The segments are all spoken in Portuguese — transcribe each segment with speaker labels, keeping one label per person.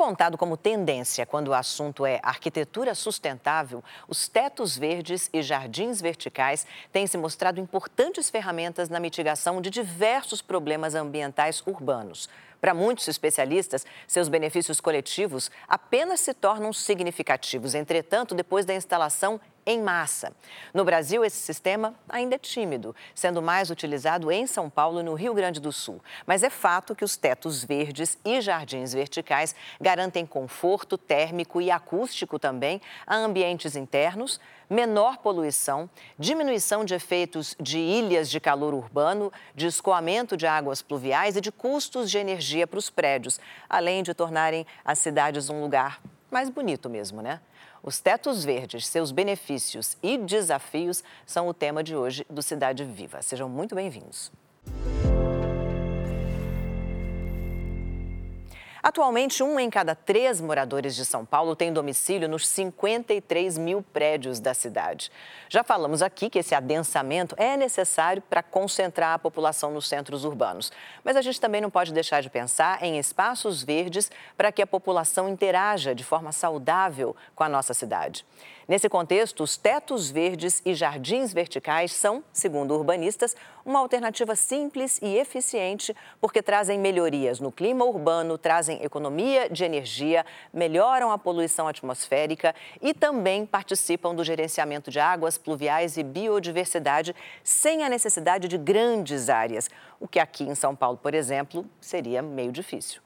Speaker 1: Apontado como tendência quando o assunto é arquitetura sustentável, os tetos verdes e jardins verticais têm se mostrado importantes ferramentas na mitigação de diversos problemas ambientais urbanos. Para muitos especialistas, seus benefícios coletivos apenas se tornam significativos, entretanto, depois da instalação em massa. No Brasil, esse sistema ainda é tímido, sendo mais utilizado em São Paulo e no Rio Grande do Sul. Mas é fato que os tetos verdes e jardins verticais garantem conforto térmico e acústico também a ambientes internos, menor poluição, diminuição de efeitos de ilhas de calor urbano, de escoamento de águas pluviais e de custos de energia para os prédios, além de tornarem as cidades um lugar mais bonito mesmo, né? Os tetos verdes, seus benefícios e desafios são o tema de hoje do Cidade Viva. Sejam muito bem-vindos. Atualmente, um em cada três moradores de São Paulo tem domicílio nos 53 mil prédios da cidade. Já falamos aqui que esse adensamento é necessário para concentrar a população nos centros urbanos. Mas a gente também não pode deixar de pensar em espaços verdes para que a população interaja de forma saudável com a nossa cidade. Nesse contexto, os tetos verdes e jardins verticais são, segundo urbanistas, uma alternativa simples e eficiente porque trazem melhorias no clima urbano, trazem economia de energia, melhoram a poluição atmosférica e também participam do gerenciamento de águas pluviais e biodiversidade sem a necessidade de grandes áreas, o que aqui em São Paulo, por exemplo, seria meio difícil.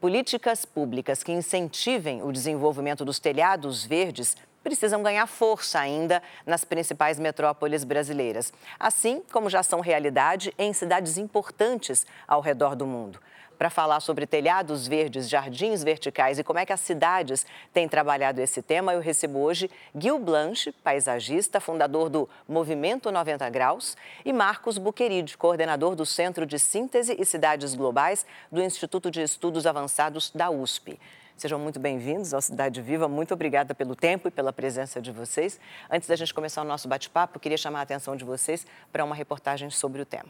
Speaker 1: Políticas públicas que incentivem o desenvolvimento dos telhados verdes precisam ganhar força ainda nas principais metrópoles brasileiras, assim como já são realidade em cidades importantes ao redor do mundo. Para falar sobre telhados verdes, jardins verticais e como é que as cidades têm trabalhado esse tema, eu recebo hoje Gil Blanche, paisagista, fundador do Movimento 90 Graus, e Marcos Buqueride, coordenador do Centro de Síntese e Cidades Globais do Instituto de Estudos Avançados da USP. Sejam muito bem-vindos ao Cidade Viva. Muito obrigada pelo tempo e pela presença de vocês. Antes da gente começar o nosso bate-papo, queria chamar a atenção de vocês para uma reportagem sobre o tema.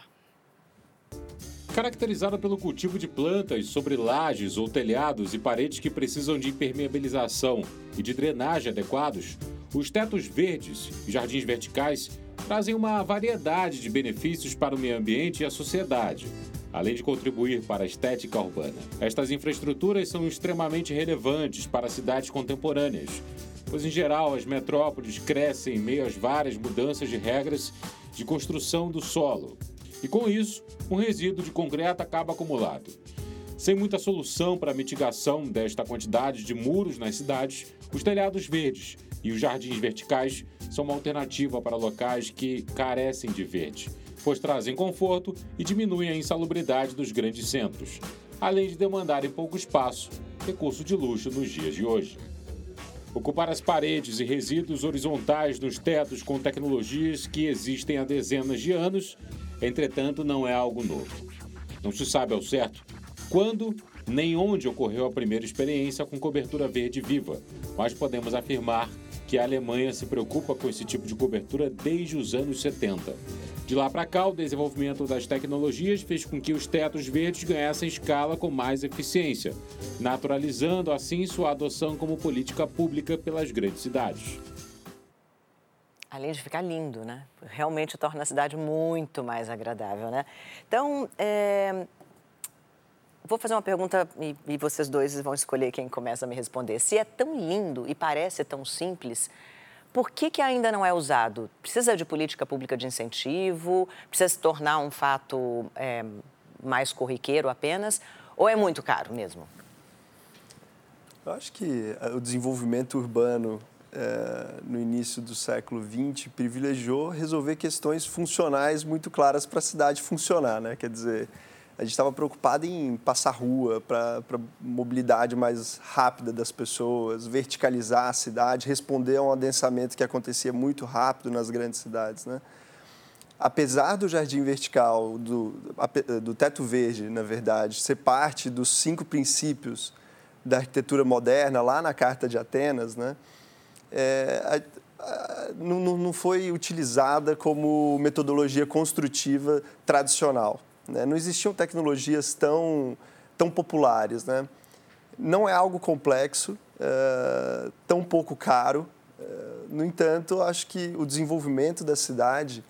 Speaker 2: Caracterizada pelo cultivo de plantas sobre lajes ou telhados e paredes que precisam de impermeabilização e de drenagem adequados, os tetos verdes e jardins verticais trazem uma variedade de benefícios para o meio ambiente e a sociedade além de contribuir para a estética urbana. Estas infraestruturas são extremamente relevantes para cidades contemporâneas, pois, em geral, as metrópoles crescem em meio às várias mudanças de regras de construção do solo. E com isso, um resíduo de concreto acaba acumulado. Sem muita solução para a mitigação desta quantidade de muros nas cidades, os telhados verdes e os jardins verticais são uma alternativa para locais que carecem de verde pois trazem conforto e diminuem a insalubridade dos grandes centros, além de demandarem pouco espaço, recurso de luxo nos dias de hoje. Ocupar as paredes e resíduos horizontais dos tetos com tecnologias que existem há dezenas de anos, entretanto, não é algo novo. Não se sabe ao certo quando nem onde ocorreu a primeira experiência com cobertura verde viva, mas podemos afirmar que a Alemanha se preocupa com esse tipo de cobertura desde os anos 70 de lá para cá, o desenvolvimento das tecnologias fez com que os tetos verdes ganhassem escala com mais eficiência, naturalizando assim sua adoção como política pública pelas grandes cidades.
Speaker 1: Além de ficar lindo, né? Realmente torna a cidade muito mais agradável, né? Então, é... vou fazer uma pergunta e, e vocês dois vão escolher quem começa a me responder. Se é tão lindo e parece tão simples, por que, que ainda não é usado? Precisa de política pública de incentivo? Precisa se tornar um fato é, mais corriqueiro apenas? Ou é muito caro mesmo?
Speaker 3: Eu acho que é, o desenvolvimento urbano é, no início do século XX privilegiou resolver questões funcionais muito claras para a cidade funcionar, né? Quer dizer, a gente estava preocupado em passar rua para mobilidade mais rápida das pessoas, verticalizar a cidade, responder a um adensamento que acontecia muito rápido nas grandes cidades, né? Apesar do jardim vertical, do, do teto verde, na verdade, ser parte dos cinco princípios da arquitetura moderna lá na Carta de Atenas, né? É, a, a, não, não foi utilizada como metodologia construtiva tradicional. Né? Não existiam tecnologias tão, tão populares. Né? não é algo complexo, uh, tão pouco caro. Uh, no entanto, acho que o desenvolvimento da cidade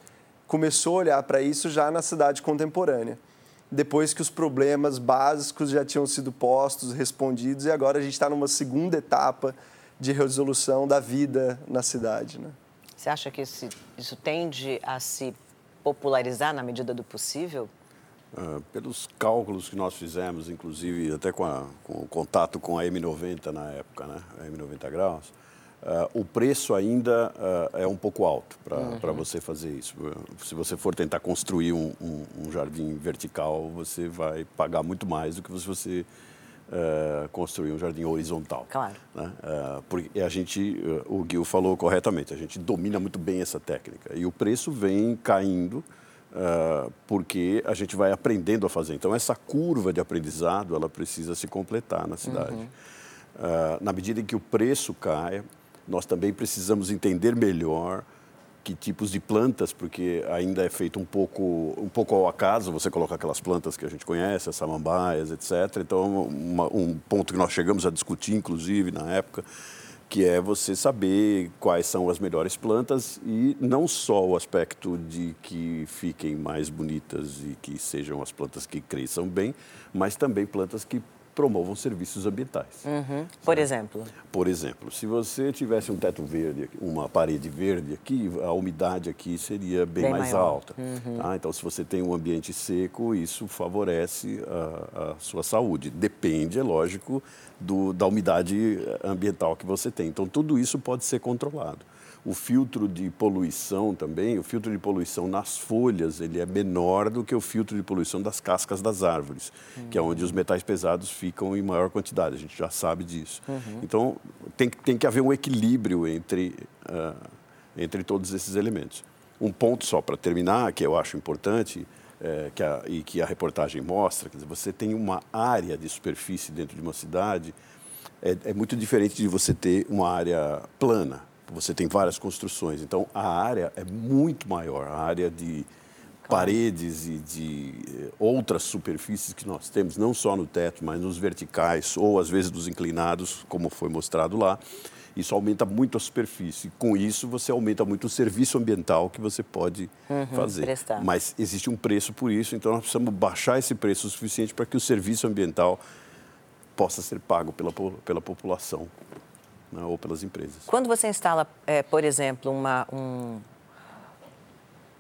Speaker 3: começou a olhar para isso já na cidade contemporânea, depois que os problemas básicos já tinham sido postos, respondidos, e agora a gente está numa segunda etapa de resolução da vida na cidade. Né?
Speaker 1: Você acha que isso, isso tende a se popularizar na medida do possível?
Speaker 4: Uh, pelos cálculos que nós fizemos, inclusive até com, a, com, o contato com a M90 na época, né? a M90 graus, Uh, o preço ainda uh, é um pouco alto para uhum. você fazer isso. Se você for tentar construir um, um, um, jardim vertical, você vai pagar muito mais do que se você construir um jardim horizontal.
Speaker 1: Claro.
Speaker 4: Né? porque a gente, o Gil falou corretamente, a gente domina muito bem essa técnica e o preço vem caindo porque a gente vai aprendendo a fazer. Então essa curva de aprendizado ela precisa se completar na cidade. Uhum. na medida em que o preço cai, nós também precisamos entender melhor que tipos de plantas, porque ainda é feito um pouco, um pouco ao acaso, você coloca aquelas plantas que a gente conhece, as samambaias, etc. Então, uma, um ponto que nós chegamos a discutir, inclusive, na época, que é você saber quais são as melhores plantas e não só o aspecto de que fiquem mais bonitas e que sejam as plantas que cresçam bem, mas também plantas que promovam serviços ambientais.
Speaker 1: Uhum. Por exemplo?
Speaker 4: Por exemplo, se você tivesse um teto verde, uma parede verde aqui, a umidade aqui seria bem, bem mais maior. alta. Uhum. Tá? Então, se você tem um ambiente seco, isso favorece a, a sua saúde. Depende, é lógico, do, da umidade ambiental que você tem. Então, tudo isso pode ser controlado. O filtro de poluição também, o filtro de poluição nas folhas, ele é menor do que o filtro de poluição das cascas das árvores, uhum. que é onde os metais pesados ficam em maior quantidade. A gente já sabe disso. Uhum. Então, tem, tem que haver um equilíbrio entre, uh, entre todos esses elementos. Um ponto só para terminar, que eu acho importante, é, que a, e que a reportagem mostra, quer dizer, você tem uma área de superfície dentro de uma cidade, é, é muito diferente de você ter uma área plana você tem várias construções. Então, a área é muito maior, a área de paredes e de eh, outras superfícies que nós temos, não só no teto, mas nos verticais ou às vezes nos inclinados, como foi mostrado lá. Isso aumenta muito a superfície. Com isso, você aumenta muito o serviço ambiental que você pode uhum, fazer.
Speaker 1: Prestar.
Speaker 4: Mas existe um preço por isso, então nós precisamos baixar esse preço o suficiente para que o serviço ambiental possa ser pago pela, pela população né, ou pelas empresas.
Speaker 1: Quando você instala, é, por exemplo, uma, um,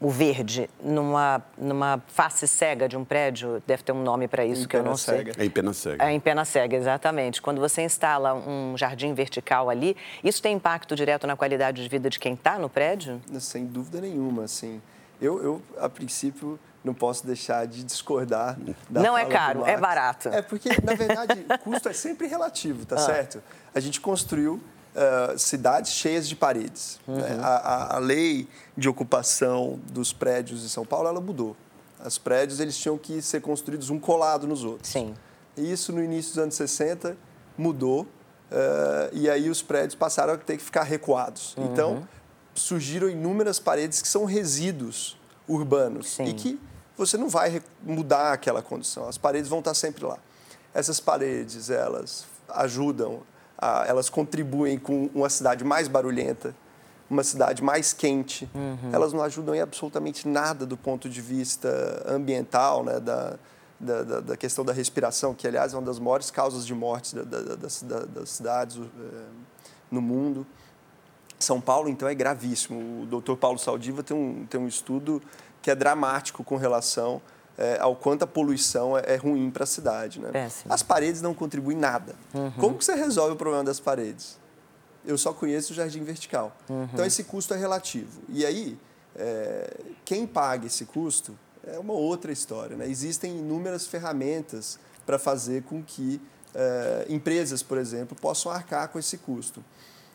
Speaker 1: o verde numa, numa face cega de um prédio, deve ter um nome para isso em que eu não
Speaker 3: cega.
Speaker 1: sei.
Speaker 4: É em pena cega.
Speaker 1: É em pena cega, exatamente. Quando você instala um jardim vertical ali, isso tem impacto direto na qualidade de vida de quem está no prédio?
Speaker 3: Sem dúvida nenhuma, assim. Eu, eu, a princípio, não posso deixar de discordar da
Speaker 1: Não é caro, é barato.
Speaker 3: É porque, na verdade, custo é sempre relativo, tá ah. certo? A gente construiu uh, cidades cheias de paredes. Uhum. Né? A, a, a, lei de ocupação dos prédios de São Paulo, ela mudou. Os prédios, eles tinham que ser construídos um colado nos outros.
Speaker 1: Sim.
Speaker 3: E isso, no início dos anos 60, mudou. Uh, e aí os prédios passaram a ter que ficar recuados. Uhum. Então, surgiram inúmeras paredes que são resíduos urbanos Sim. e que você não vai mudar aquela condição. As paredes vão estar sempre lá. Essas paredes, elas ajudam, a, elas contribuem com uma cidade mais barulhenta, uma cidade mais quente. Uhum. Elas não ajudam em absolutamente nada do ponto de vista ambiental, né, da, da, da, da, questão da respiração, que, aliás, é uma das maiores causas de morte das, das cidades uh, no mundo. São Paulo, então, é gravíssimo. O doutor Paulo Saldiva tem um, tem um estudo que é dramático com relação é, ao quanto a poluição é, é ruim para a cidade. Né?
Speaker 1: Péssimo.
Speaker 3: As paredes não contribuem nada. Uhum. Como que você resolve o problema das paredes? Eu só conheço o jardim vertical. Uhum. Então, esse custo é relativo. E aí, é, quem paga esse custo é uma outra história. Né? Existem inúmeras ferramentas para fazer com que é, empresas, por exemplo, possam arcar com esse custo.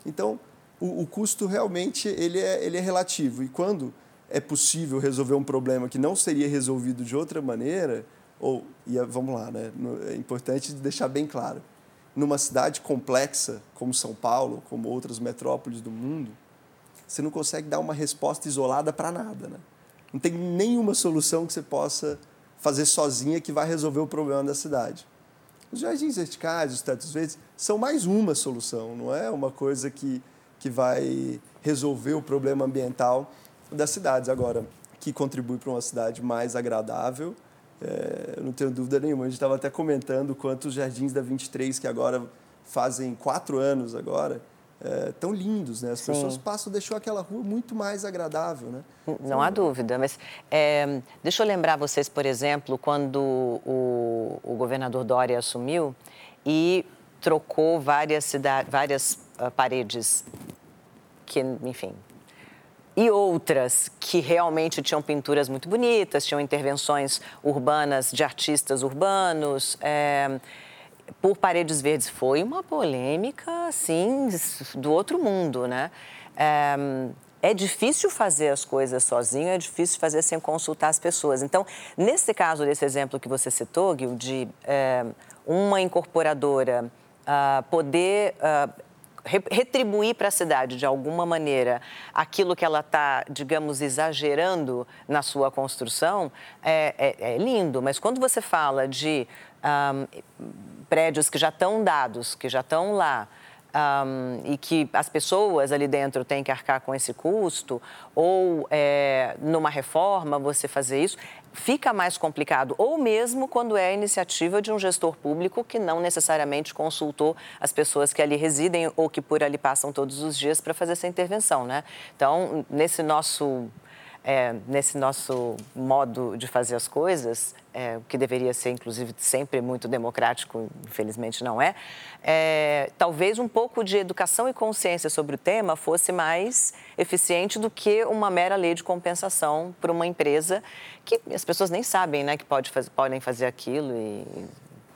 Speaker 3: Então, o, o custo realmente ele é, ele é relativo. E quando é possível resolver um problema que não seria resolvido de outra maneira, ou, e vamos lá, né? é importante deixar bem claro, numa cidade complexa como São Paulo, como outras metrópoles do mundo, você não consegue dar uma resposta isolada para nada. Né? Não tem nenhuma solução que você possa fazer sozinha que vai resolver o problema da cidade. Os jardins verticais, os tetos verdes, são mais uma solução, não é uma coisa que, que vai resolver o problema ambiental das cidades. Agora, que contribui para uma cidade mais agradável, é, não tenho dúvida nenhuma. A gente estava até comentando quantos jardins da 23, que agora fazem quatro anos agora, é, tão lindos, né? As Sim. pessoas passam, deixou aquela rua muito mais agradável, né?
Speaker 1: Não há dúvida, mas é, deixa eu lembrar vocês, por exemplo, quando o, o governador Dória assumiu e trocou várias, várias uh, paredes que, enfim, e outras que realmente tinham pinturas muito bonitas, tinham intervenções urbanas de artistas urbanos. É, por Paredes Verdes foi uma polêmica, assim, do outro mundo, né? É, é difícil fazer as coisas sozinho, é difícil fazer sem consultar as pessoas. Então, nesse caso desse exemplo que você citou, Gil, de é, uma incorporadora uh, poder uh, retribuir para a cidade de alguma maneira aquilo que ela está, digamos, exagerando na sua construção, é, é, é lindo. Mas quando você fala de um, prédios que já estão dados, que já estão lá, um, e que as pessoas ali dentro têm que arcar com esse custo, ou é, numa reforma você fazer isso, fica mais complicado. Ou mesmo quando é a iniciativa de um gestor público que não necessariamente consultou as pessoas que ali residem ou que por ali passam todos os dias para fazer essa intervenção, né? Então, nesse nosso é, nesse nosso modo de fazer as coisas, é, que deveria ser, inclusive, sempre muito democrático, infelizmente não é, é, talvez um pouco de educação e consciência sobre o tema fosse mais eficiente do que uma mera lei de compensação para uma empresa que as pessoas nem sabem né, que pode fazer, podem fazer aquilo. E...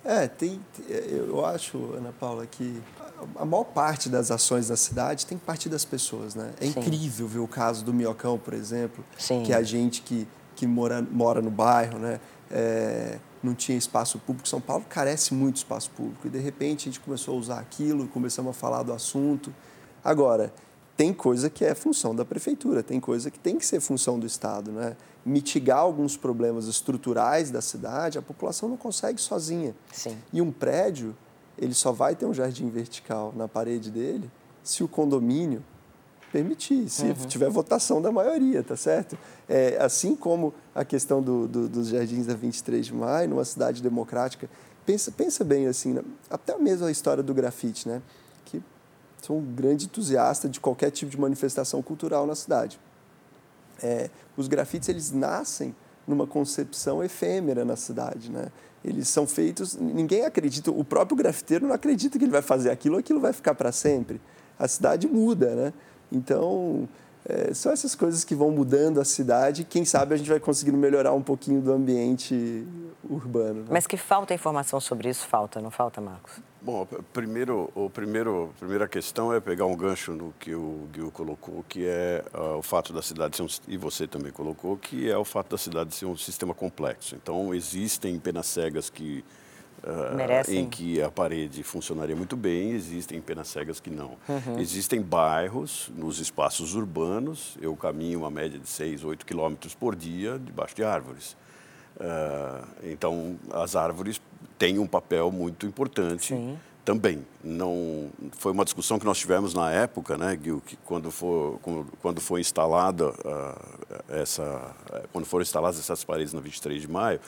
Speaker 3: É, tem, eu acho, Ana Paula, que a maior parte das ações da cidade tem que partir das pessoas, né? É Sim. incrível ver o caso do Miocão, por exemplo, Sim. que a gente que, que mora, mora no bairro, né? É, não tinha espaço público. São Paulo carece muito de espaço público e, de repente, a gente começou a usar aquilo, começamos a falar do assunto. Agora, tem coisa que é função da prefeitura, tem coisa que tem que ser função do Estado, né? Mitigar alguns problemas estruturais da cidade, a população não consegue sozinha.
Speaker 1: Sim.
Speaker 3: E um prédio ele só vai ter um jardim vertical na parede dele se o condomínio permitir, se uhum. tiver votação da maioria, tá certo? É, assim como a questão do, do, dos jardins da 23 de maio, numa cidade democrática, pensa, pensa bem assim, né? até mesmo a história do grafite, né? Que sou um grande entusiasta de qualquer tipo de manifestação cultural na cidade. É, os grafites, eles nascem numa concepção efêmera na cidade, né? Eles são feitos, ninguém acredita, o próprio grafiteiro não acredita que ele vai fazer aquilo, aquilo vai ficar para sempre. A cidade muda, né? Então, é, são essas coisas que vão mudando a cidade. Quem sabe a gente vai conseguindo melhorar um pouquinho do ambiente urbano. Né?
Speaker 1: Mas que falta informação sobre isso, falta, não falta, Marcos?
Speaker 4: Bom, primeiro, o primeiro, a primeira questão é pegar um gancho no que o Gil colocou, que é uh, o fato da cidade ser um, e você também colocou, que é o fato da cidade ser um sistema complexo. Então, existem penas cegas que Uh, em que a parede funcionaria muito bem, existem penas cegas que não. Uhum. Existem bairros nos espaços urbanos, eu caminho uma média de 6, 8 quilômetros por dia debaixo de árvores. Uh, então, as árvores têm um papel muito importante Sim. também. Não foi uma discussão que nós tivemos na época, né, Gil, que quando for quando foi instalada uh, essa quando foram instaladas essas paredes na 23 de maio,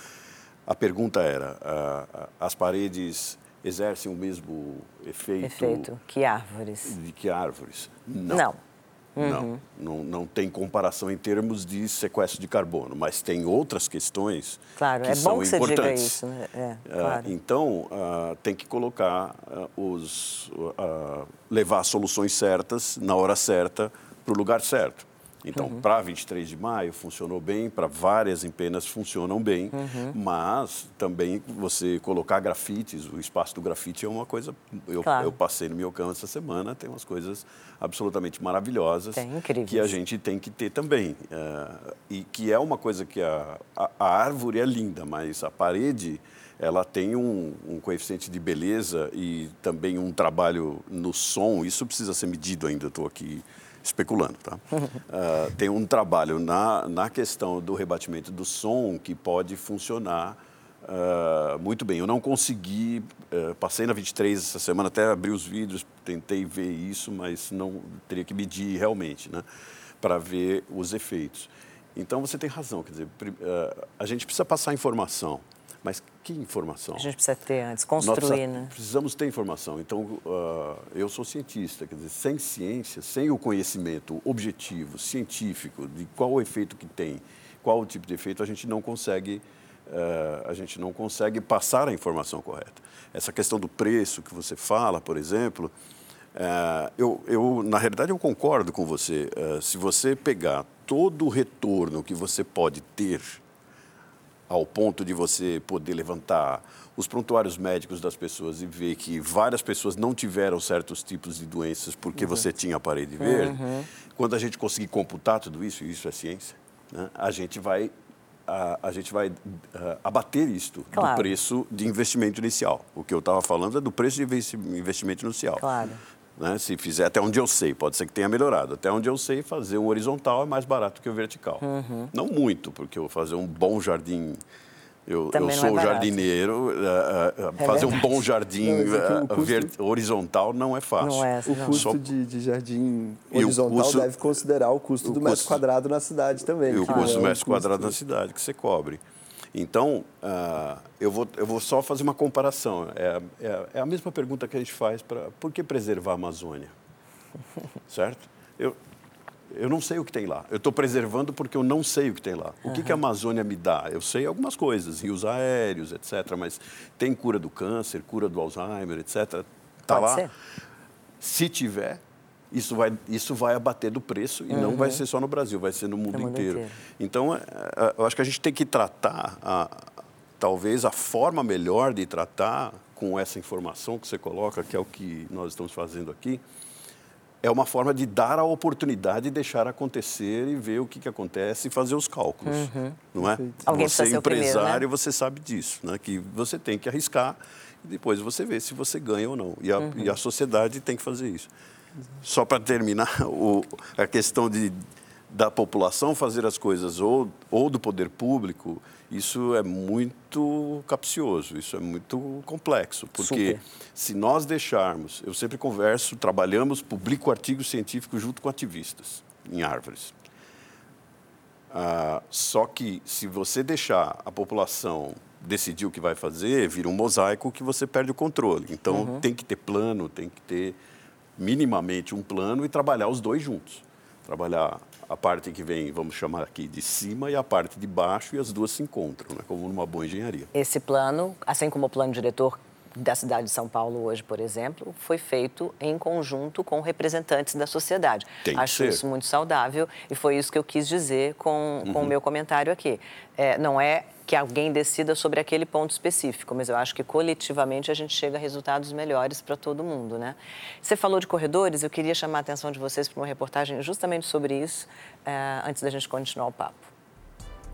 Speaker 4: a pergunta era: uh, as paredes exercem o mesmo efeito?
Speaker 1: Efeito que árvores.
Speaker 4: De que árvores?
Speaker 1: Não. Não.
Speaker 4: Uhum. Não, não, não tem comparação em termos de sequestro de carbono, mas tem outras questões
Speaker 1: claro,
Speaker 4: que
Speaker 1: é
Speaker 4: são
Speaker 1: bom que
Speaker 4: importantes.
Speaker 1: Você diga isso, né? é,
Speaker 4: ah, claro. uh, então, uh, tem que colocar uh, os, levar soluções certas na hora certa para o lugar certo. Então, uhum. para 23 de maio funcionou bem, para várias empenas funcionam bem, uhum. mas também você colocar grafites, o espaço do grafite é uma coisa. Eu, claro. eu passei no meu campo essa semana, tem umas coisas absolutamente maravilhosas que a gente tem que ter também. Uh, e que é uma coisa que a, a, a, árvore é linda, mas a parede ela tem um, um coeficiente de beleza e também um trabalho no som. Isso precisa ser medido ainda. Estou aqui especulando, tá? Uh, tem um trabalho na, na questão do rebatimento do som que pode funcionar Uh, muito bem, eu não consegui, uh, passei na 23 essa semana, até abri os vídeos, tentei ver isso, mas não teria que medir realmente, né, para ver os efeitos. Então você tem razão, quer dizer, uh, a gente precisa passar informação, mas que informação?
Speaker 1: A gente precisa ter antes, construir, Nós
Speaker 4: né? Precisamos ter informação. Então, eu sou cientista, quer dizer, sem ciência, sem o conhecimento objetivo, científico, de qual o efeito que tem, qual o tipo de efeito, a gente não consegue uh, a gente não consegue passar a informação correta. Essa questão do preço que você fala, por exemplo, uh, eu, eu, na realidade, eu concordo com você. Uh, se você pegar todo o retorno que você pode ter ao ponto de você poder levantar os prontuários médicos das pessoas e ver que várias pessoas não tiveram certos tipos de doenças porque uhum. você tinha a parede verde, uhum. quando a gente conseguir computar tudo isso, e isso é ciência, né, a gente vai a, a gente vai uh, abater isto claro. do preço de investimento inicial. O que eu estava falando é do preço de investimento inicial.
Speaker 1: Claro.
Speaker 4: Né? Se fizer até onde eu sei, pode ser que tenha melhorado. Até onde eu sei, fazer um horizontal é mais barato que o vertical. Uhum. Não muito, porque eu vou fazer um bom jardim eu, eu sou é jardineiro, uh, uh, fazer um bom jardim não, custo, horizontal não é fácil.
Speaker 3: Não
Speaker 4: é,
Speaker 3: o custo Só... de, de, jardim horizontal custo, deve considerar o custo o do custo, metro quadrado na cidade também.
Speaker 4: E o custo do metro quadrado na cidade que você cobre. Então, uh, eu, vou, eu vou só fazer uma comparação. É, é, é a mesma pergunta que a gente faz para por que preservar a Amazônia? certo? Eu, eu não sei o que tem lá. Eu estou preservando porque eu não sei o que tem lá. O que, que a Amazônia me dá? Eu sei algumas coisas, rios aéreos, etc. Mas tem cura do câncer, cura do Alzheimer, etc. Está lá. Ser. Se tiver, isso vai, isso vai abater do preço e uhum. não vai uhum. ser só no Brasil, vai ser no mundo, no mundo inteiro. inteiro. Então, é, é, eu acho que a gente tem que tratar, a, talvez, a forma melhor de tratar com essa informação que você coloca, que é o que nós estamos fazendo aqui, é uma forma de dar a oportunidade de deixar acontecer e ver o que, que acontece e fazer os cálculos, uhum. não é?
Speaker 1: Alguém
Speaker 4: você
Speaker 1: ser
Speaker 4: empresário,
Speaker 1: primeiro,
Speaker 4: né? você sabe disso, né? Que você tem que arriscar e depois você vê se você ganha ou não. E a, uhum. e a sociedade tem que fazer isso. Só para terminar, o, a questão de da população fazer as coisas ou, ou do poder público, isso é muito capcioso, isso é muito complexo, porque Super. se nós deixarmos, eu sempre converso, trabalhamos, publico artigos científicos junto com ativistas em árvores. Ah, só que se você deixar a população decidir o que vai fazer, vira um mosaico que você perde o controle. Então uhum. tem que ter plano, tem que ter minimamente um plano e trabalhar os dois juntos. Trabalhar a parte que vem, vamos chamar aqui de cima, e a parte de baixo, e as duas se encontram, né, como numa boa engenharia.
Speaker 1: Esse plano, assim como o plano diretor da cidade de São Paulo hoje, por exemplo, foi feito em conjunto com representantes da sociedade.
Speaker 4: Tem
Speaker 1: Acho isso muito saudável e foi isso que eu quis dizer com, com uhum. o meu comentário aqui. É, não é que alguém decida sobre aquele ponto específico, mas eu acho que coletivamente a gente chega a resultados melhores para todo mundo, né? Você falou de corredores, eu queria chamar a atenção de vocês para uma reportagem justamente sobre isso, uh, antes da gente continuar o papo.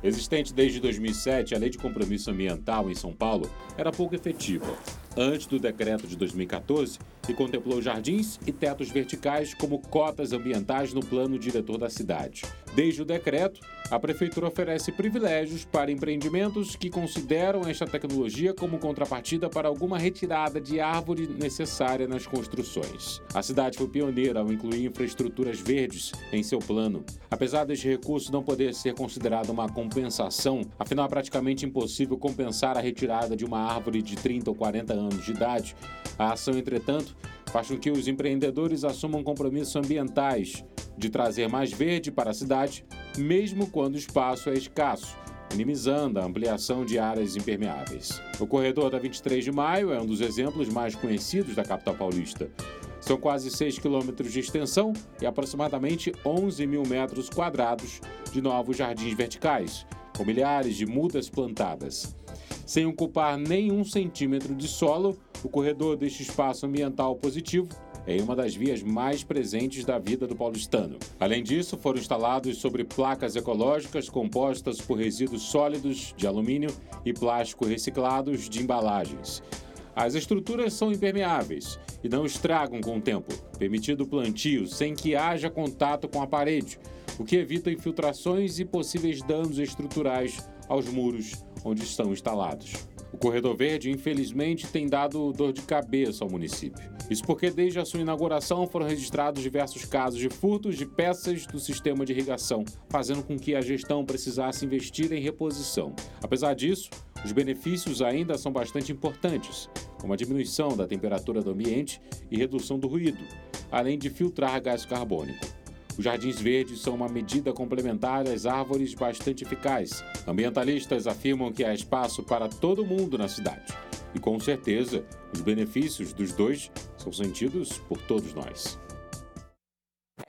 Speaker 2: Existente desde 2007, a Lei de Compromisso Ambiental em São Paulo era pouco efetiva. Antes do decreto de 2014, que contemplou jardins e tetos verticais como cotas ambientais no plano diretor da cidade. Desde o decreto, a Prefeitura oferece privilégios para empreendimentos que consideram esta tecnologia como contrapartida para alguma retirada de árvore necessária nas construções. A cidade foi pioneira ao incluir infraestruturas verdes em seu plano. Apesar deste recurso não poder ser considerado uma compensação, afinal é praticamente impossível compensar a retirada de uma árvore de 30 ou 40 anos de idade, a ação, entretanto, faz com que os empreendedores assumam compromissos ambientais de trazer mais verde para a cidade, mesmo quando o espaço é escasso, minimizando a ampliação de áreas impermeáveis. O corredor da 23 de maio é um dos exemplos mais conhecidos da capital paulista. São quase 6 quilômetros de extensão e aproximadamente 11 mil metros quadrados de novos jardins verticais, com milhares de mudas plantadas. Sem ocupar nenhum centímetro de solo, o corredor deste espaço ambiental positivo é uma das vias mais presentes da vida do paulistano. Além disso, foram instalados sobre placas ecológicas compostas por resíduos sólidos de alumínio e plástico reciclados de embalagens. As estruturas são impermeáveis e não estragam com o tempo, permitindo o plantio sem que haja contato com a parede, o que evita infiltrações e possíveis danos estruturais aos muros onde estão instalados. O Corredor Verde, infelizmente, tem dado dor de cabeça ao município. Isso porque, desde a sua inauguração, foram registrados diversos casos de furtos de peças do sistema de irrigação, fazendo com que a gestão precisasse investir em reposição. Apesar disso, os benefícios ainda são bastante importantes, como a diminuição da temperatura do ambiente e redução do ruído, além de filtrar gás carbônico. Os jardins verdes são uma medida complementar às árvores bastante eficaz. Ambientalistas afirmam que há espaço para todo mundo na cidade. E com certeza, os benefícios dos dois são sentidos por todos nós.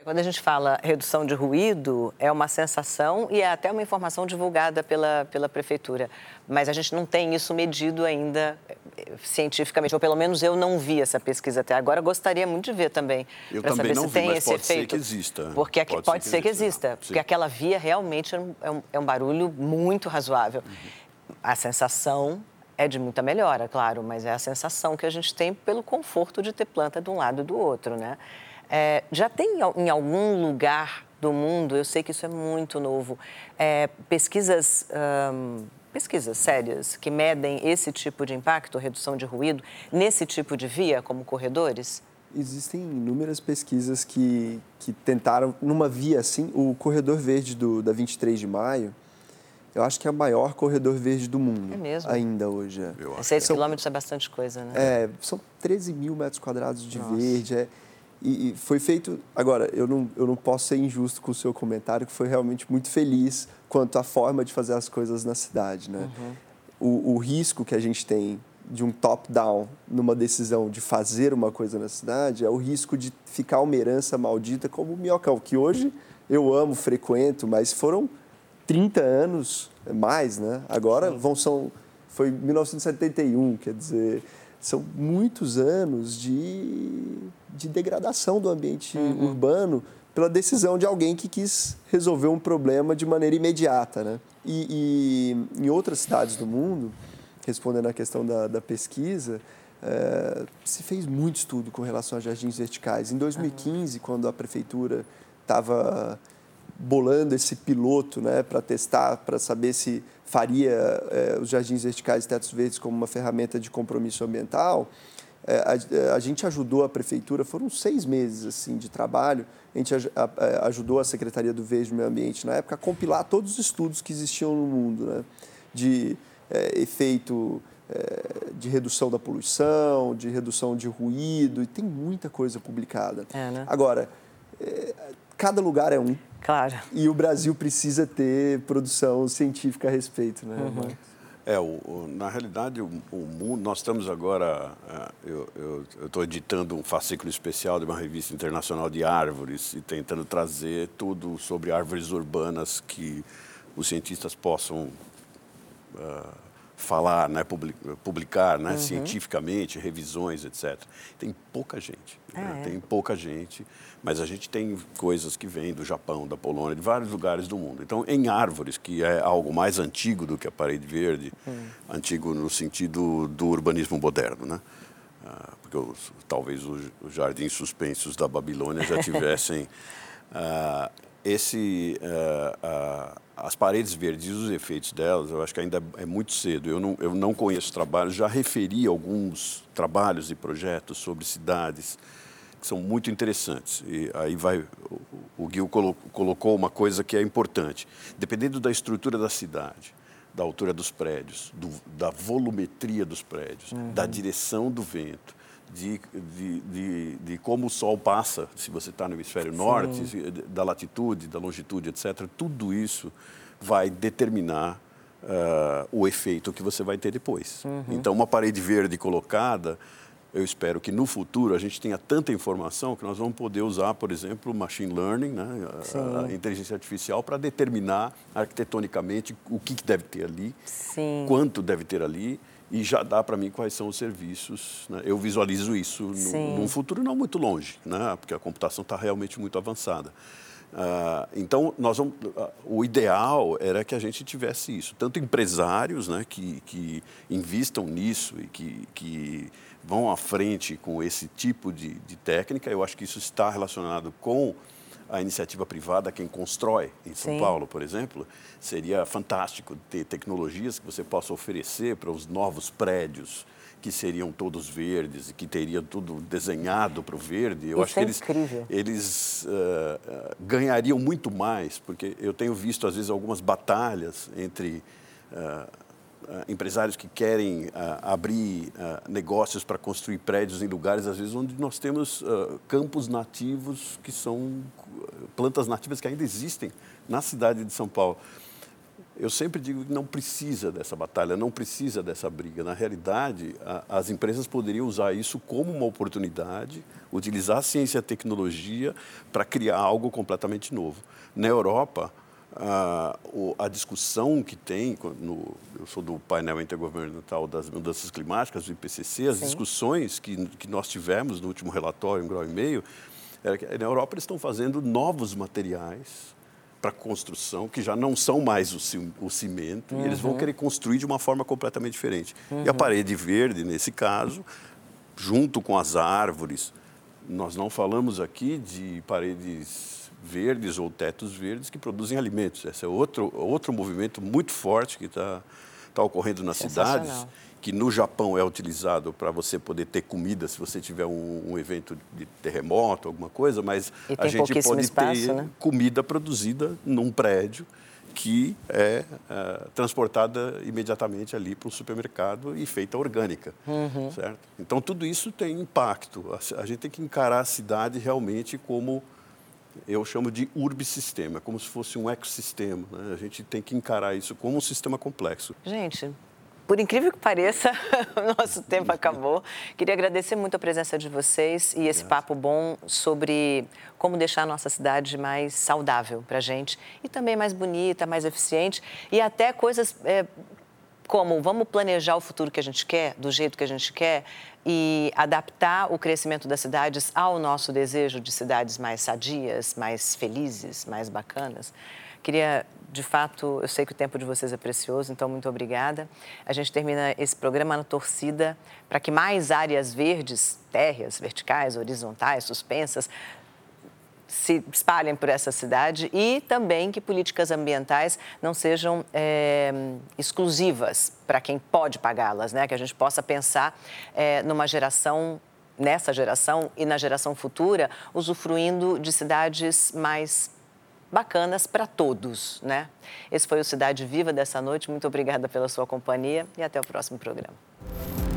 Speaker 1: Quando a gente fala redução de ruído, é uma sensação e é até uma informação divulgada pela, pela prefeitura. Mas a gente não tem isso medido ainda eh, cientificamente, ou pelo menos eu não vi essa pesquisa até agora. Gostaria muito de ver também.
Speaker 4: Eu também
Speaker 1: saber
Speaker 4: não
Speaker 1: se
Speaker 4: vi,
Speaker 1: tem
Speaker 4: mas
Speaker 1: esse
Speaker 4: pode
Speaker 1: efeito.
Speaker 4: ser que exista.
Speaker 1: Porque pode, pode ser que exista, porque
Speaker 4: Sim.
Speaker 1: aquela via realmente é um, é um barulho muito razoável.
Speaker 4: Uhum.
Speaker 1: A sensação é de muita melhora, claro, mas é a sensação que a gente tem pelo conforto de ter planta de um lado e do outro, né? É, já tem em algum lugar do mundo, eu sei que isso é muito novo, é, pesquisas, hum, pesquisas sérias que medem esse tipo de impacto, redução de ruído, nesse tipo de via, como corredores?
Speaker 3: Existem inúmeras pesquisas que, que tentaram, numa via assim, o corredor verde do, da 23 de maio, eu acho que é o maior corredor verde do mundo.
Speaker 1: É mesmo?
Speaker 3: Ainda hoje. É.
Speaker 4: Eu acho.
Speaker 1: Seis
Speaker 3: São-
Speaker 1: quilômetros é bastante coisa, né?
Speaker 3: É, são 13 mil metros quadrados de
Speaker 1: Nossa.
Speaker 3: verde. É, e, e foi feito. Agora, eu não, eu não posso ser injusto com o seu comentário, que foi realmente muito feliz quanto à forma de fazer as coisas na cidade. Né? O, o risco que a gente tem de um top-down numa decisão de fazer uma coisa na cidade é o risco de ficar uma herança maldita como o Minhocão, que hoje eu amo, frequento, mas foram 30 anos mais, né? Agora vão são foi 1971, quer dizer, são muitos anos de, de degradação do ambiente urbano pela decisão de alguém que quis resolver um problema de maneira imediata, né? E, e em outras cidades do mundo, respondendo à questão da, da pesquisa, eh, se fez muito estudo com relação a jardins verticais. Em 2015, quando a prefeitura estava bolando esse piloto né, para testar, para saber se faria eh, os jardins verticais e tetos verdes como uma ferramenta de compromisso ambiental, eh, a, eh, a gente ajudou a prefeitura, foram seis meses assim de trabalho, a gente a- a- ajudou a Secretaria do Verde e Meio Ambiente na época a compilar todos os estudos que existiam no mundo, né, de eh, efeito de redução da poluição, de redução de ruído, e tem muita coisa publicada.
Speaker 1: É, né?
Speaker 3: Agora, cada lugar é um,
Speaker 1: Claro.
Speaker 3: e o Brasil precisa ter produção científica a respeito, né?
Speaker 4: É, o, o- na realidade, o, o mundo, nós estamos agora, eh, eu estou editando um fascículo especial de uma revista internacional de árvores e tentando trazer tudo sobre árvores urbanas que os cientistas possam ah, falar, né, publi- publicar né, cientificamente, revisões, etc. Tem pouca gente, né,
Speaker 1: Ah, é?
Speaker 4: tem pouca gente, mas a gente tem coisas que vêm do Japão, da Polônia, de vários lugares do mundo. Então, em árvores, que é algo mais antigo do que a parede verde, antigo no sentido do urbanismo moderno, né? Ah, porque os- talvez os, jardins suspensos da Babilônia já tivessem ah, esse ah, ah, as paredes verdes e os efeitos delas, eu acho que ainda é muito cedo. Eu não, eu não conheço trabalhos, já referi alguns trabalhos e projetos sobre cidades que são muito interessantes. E aí vai o, o Gil colo- colocou uma coisa que é importante. Dependendo da estrutura da cidade, da altura dos prédios, do- da volumetria dos prédios, da direção do vento, de, de, de, de como o sol passa, se você está no hemisfério norte, se- da latitude, da longitude, etc. Tudo isso vai determinar ah, o efeito que você vai ter depois. Então, uma parede verde colocada, eu espero que no futuro a gente tenha tanta informação que nós vamos poder usar, por exemplo, machine learning, né, a- a inteligência artificial, para determinar arquitetonicamente o que que deve ter ali,
Speaker 1: Sim.
Speaker 4: quanto deve ter ali, e já dá para mim quais são os serviços. né? Eu visualizo isso no, num futuro não muito longe, né? porque a computação está realmente muito avançada. Ah, então, nós vamos, ah, o ideal era que a gente tivesse isso, tanto empresários né, que, que investam nisso e que, que vão à frente com esse tipo de, de técnica. Eu acho que isso está relacionado com a iniciativa privada, quem constrói em São Sim. Paulo, por exemplo, seria fantástico ter tecnologias que você possa oferecer para os novos prédios que seriam todos verdes e que teriam tudo desenhado para o verde.
Speaker 1: Eu Isso
Speaker 4: acho
Speaker 1: é
Speaker 4: que eles,
Speaker 1: incrível.
Speaker 4: eles uh, ganhariam muito mais, porque eu tenho visto às vezes algumas batalhas entre uh, uh, empresários que querem abrir negócios para construir prédios em lugares às vezes onde nós temos campos nativos que são plantas nativas que ainda existem na cidade de São Paulo. Eu sempre digo que não precisa dessa batalha, não precisa dessa briga. Na realidade, a, as empresas poderiam usar isso como uma oportunidade, utilizar a ciência e a tecnologia para criar algo completamente novo. Na Europa, a, a discussão que tem, no, eu sou do painel intergovernamental das mudanças climáticas, do IPCC, as Sim. discussões que, que nós tivemos no último relatório, um grau e meio, na Europa eles estão fazendo novos materiais para construção, que já não são mais o, cimento, uhum. e eles vão uhum. querer construir de uma forma completamente diferente. Uhum. E a uhum. parede verde, nesse caso, junto com as árvores, nós não falamos aqui de paredes verdes ou tetos verdes que produzem alimentos. Esse é outro, outro movimento muito forte que está tá ocorrendo nas cidades que no Japão é utilizado para você poder ter comida se você tiver um, um evento de terremoto, alguma coisa, mas a gente pode espaço, ter né? comida produzida num prédio que é, é transportada imediatamente ali para o supermercado e feita orgânica, uhum. certo? Então tudo isso tem impacto. A, a gente tem que encarar a cidade realmente como eu chamo de urbisistema, como se fosse um ecossistema. Né? A gente tem que encarar isso como um sistema complexo.
Speaker 1: Gente, por incrível que pareça, o nosso tempo acabou. Queria agradecer muito a presença de vocês e esse papo bom sobre como deixar a nossa cidade mais saudável para a gente e também mais bonita, mais eficiente e até coisas é, como vamos planejar o futuro que a gente quer, do jeito que a gente quer e adaptar o crescimento das cidades ao nosso desejo de cidades mais sadias, mais felizes, mais bacanas. Queria de fato, eu sei que o tempo de vocês é precioso, então muito obrigada. A gente termina esse programa na torcida para que mais áreas verdes, térreas, verticais, horizontais, suspensas, se espalhem por essa cidade e também que políticas ambientais não sejam é, exclusivas para quem pode pagá-las, né? Que a gente possa pensar é, numa geração nessa geração e na geração futura, usufruindo de cidades mais bacanas para todos, né? Esse foi o Cidade Viva dessa noite. Muito obrigada pela sua companhia e até o próximo programa.